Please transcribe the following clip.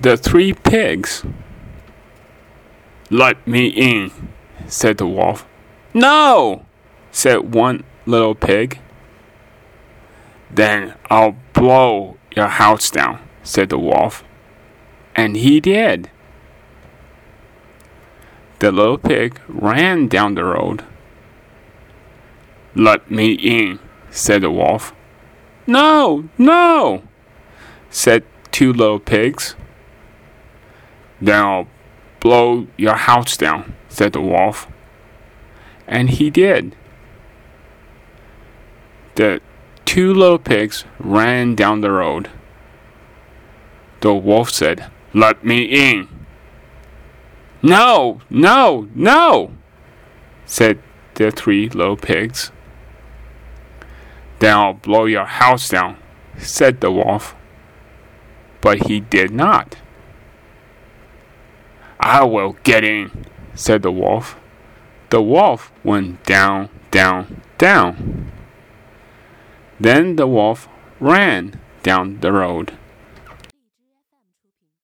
the three pigs. Let me in, said the wolf. No, said one little pig. Then I'll blow your house down, said the wolf. And he did. The little pig ran down the road. Let me in, said the wolf. No, no, said two little pigs. Then I'll blow your house down, said the wolf. And he did. The two little pigs ran down the road. The wolf said, Let me in. No, no, no, said the three little pigs. Then I'll blow your house down, said the wolf. But he did not. I will get in, said the wolf. The wolf went down, down, down. Then the wolf ran down the road.